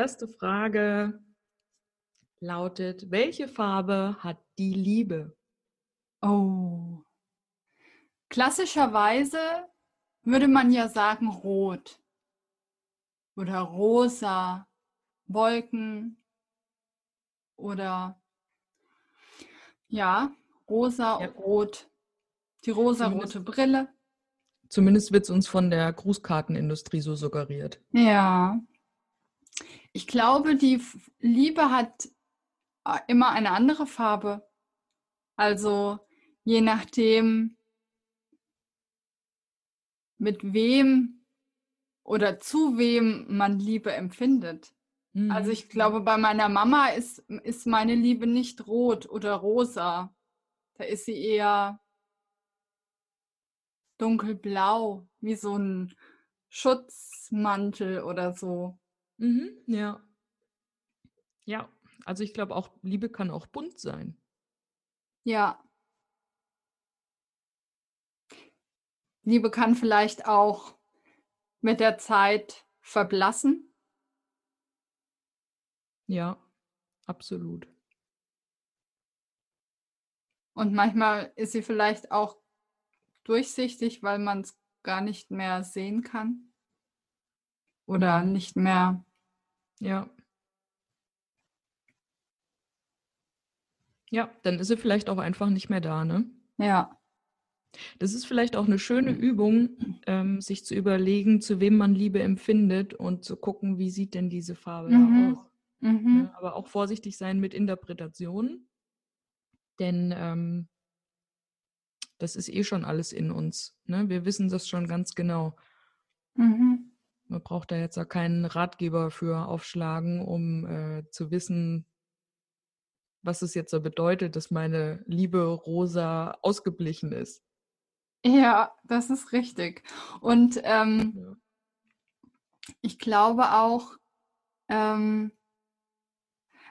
erste Frage lautet, welche Farbe hat die Liebe? Oh. Klassischerweise würde man ja sagen rot oder rosa, Wolken oder ja, rosa, ja. rot, die rosa-rote Brille. Zumindest wird es uns von der Grußkartenindustrie so suggeriert. Ja, ich glaube, die Liebe hat äh, immer eine andere Farbe. Also je nachdem, mit wem oder zu wem man Liebe empfindet. Mhm. Also ich glaube, bei meiner Mama ist, ist meine Liebe nicht rot oder rosa. Da ist sie eher dunkelblau, wie so ein Schutzmantel oder so. Mhm, ja. Ja, also ich glaube auch, Liebe kann auch bunt sein. Ja. Liebe kann vielleicht auch mit der Zeit verblassen. Ja, absolut. Und manchmal ist sie vielleicht auch durchsichtig, weil man es gar nicht mehr sehen kann. Oder nicht mehr ja. Ja, dann ist sie vielleicht auch einfach nicht mehr da, ne? Ja. Das ist vielleicht auch eine schöne Übung, ähm, sich zu überlegen, zu wem man Liebe empfindet und zu gucken, wie sieht denn diese Farbe mhm. aus. Mhm. Ja, aber auch vorsichtig sein mit Interpretationen, denn ähm, das ist eh schon alles in uns. Ne? Wir wissen das schon ganz genau. Mhm. Man braucht da jetzt auch keinen Ratgeber für aufschlagen, um äh, zu wissen, was es jetzt so bedeutet, dass meine liebe Rosa ausgeblichen ist. Ja, das ist richtig. Und ähm, ja. ich glaube auch, ähm,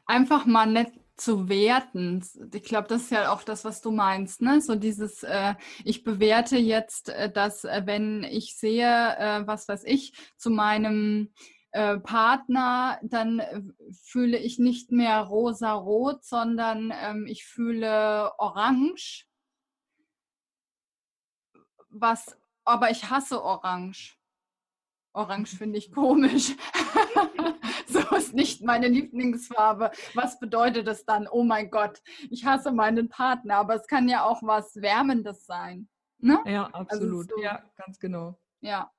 einfach mal nicht zu werten. Ich glaube, das ist ja auch das, was du meinst, ne? So dieses, äh, ich bewerte jetzt, äh, dass äh, wenn ich sehe, äh, was weiß ich, zu meinem äh, Partner, dann äh, fühle ich nicht mehr rosa-rot, sondern ähm, ich fühle orange. Was, aber ich hasse orange. Orange finde ich komisch. so ist nicht meine Lieblingsfarbe. Was bedeutet es dann? Oh mein Gott, ich hasse meinen Partner, aber es kann ja auch was Wärmendes sein. Ne? Ja, also absolut. Also so, ja, ganz genau. Ja.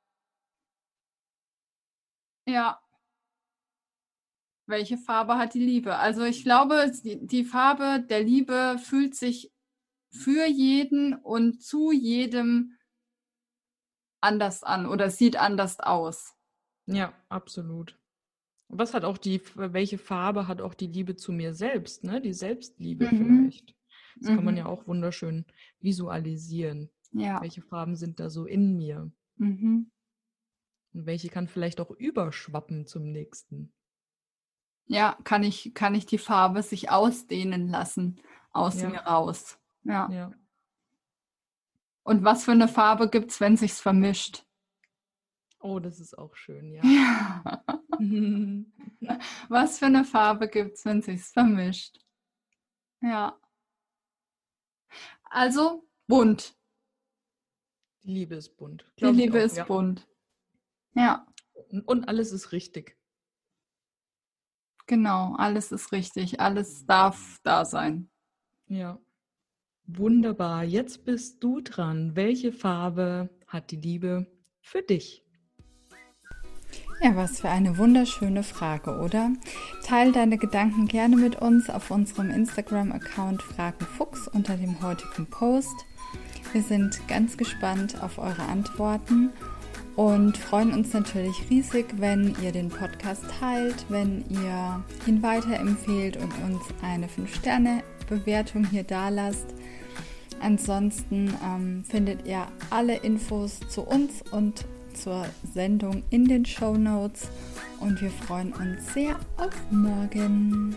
Ja. Welche Farbe hat die Liebe? Also ich glaube, die, die Farbe der Liebe fühlt sich für jeden und zu jedem anders an oder sieht anders aus. Ja, absolut. Was hat auch die, welche Farbe hat auch die Liebe zu mir selbst, ne? Die Selbstliebe mhm. vielleicht. Das mhm. kann man ja mhm. auch wunderschön visualisieren. Ja. Welche Farben sind da so in mir? Mhm. Und welche kann vielleicht auch überschwappen zum nächsten? Ja, kann ich, kann ich die Farbe sich ausdehnen lassen aus ja. mir raus. Ja. ja. Und was für eine Farbe gibt es, wenn sich's vermischt? Oh, das ist auch schön, ja. ja. was für eine Farbe gibt es, wenn sich's vermischt? Ja. Also bunt. Die Liebe ist bunt. Die Liebe auch, ist ja. bunt. Ja. Und alles ist richtig. Genau, alles ist richtig, alles darf da sein. Ja. Wunderbar. Jetzt bist du dran. Welche Farbe hat die Liebe für dich? Ja, was für eine wunderschöne Frage, oder? Teil deine Gedanken gerne mit uns auf unserem Instagram-Account Fragenfuchs unter dem heutigen Post. Wir sind ganz gespannt auf eure Antworten und freuen uns natürlich riesig, wenn ihr den Podcast teilt, wenn ihr ihn weiterempfehlt und uns eine 5-Sterne-Bewertung hier dalasst. Ansonsten ähm, findet ihr alle Infos zu uns und zur Sendung in den Show Notes und wir freuen uns sehr auf morgen.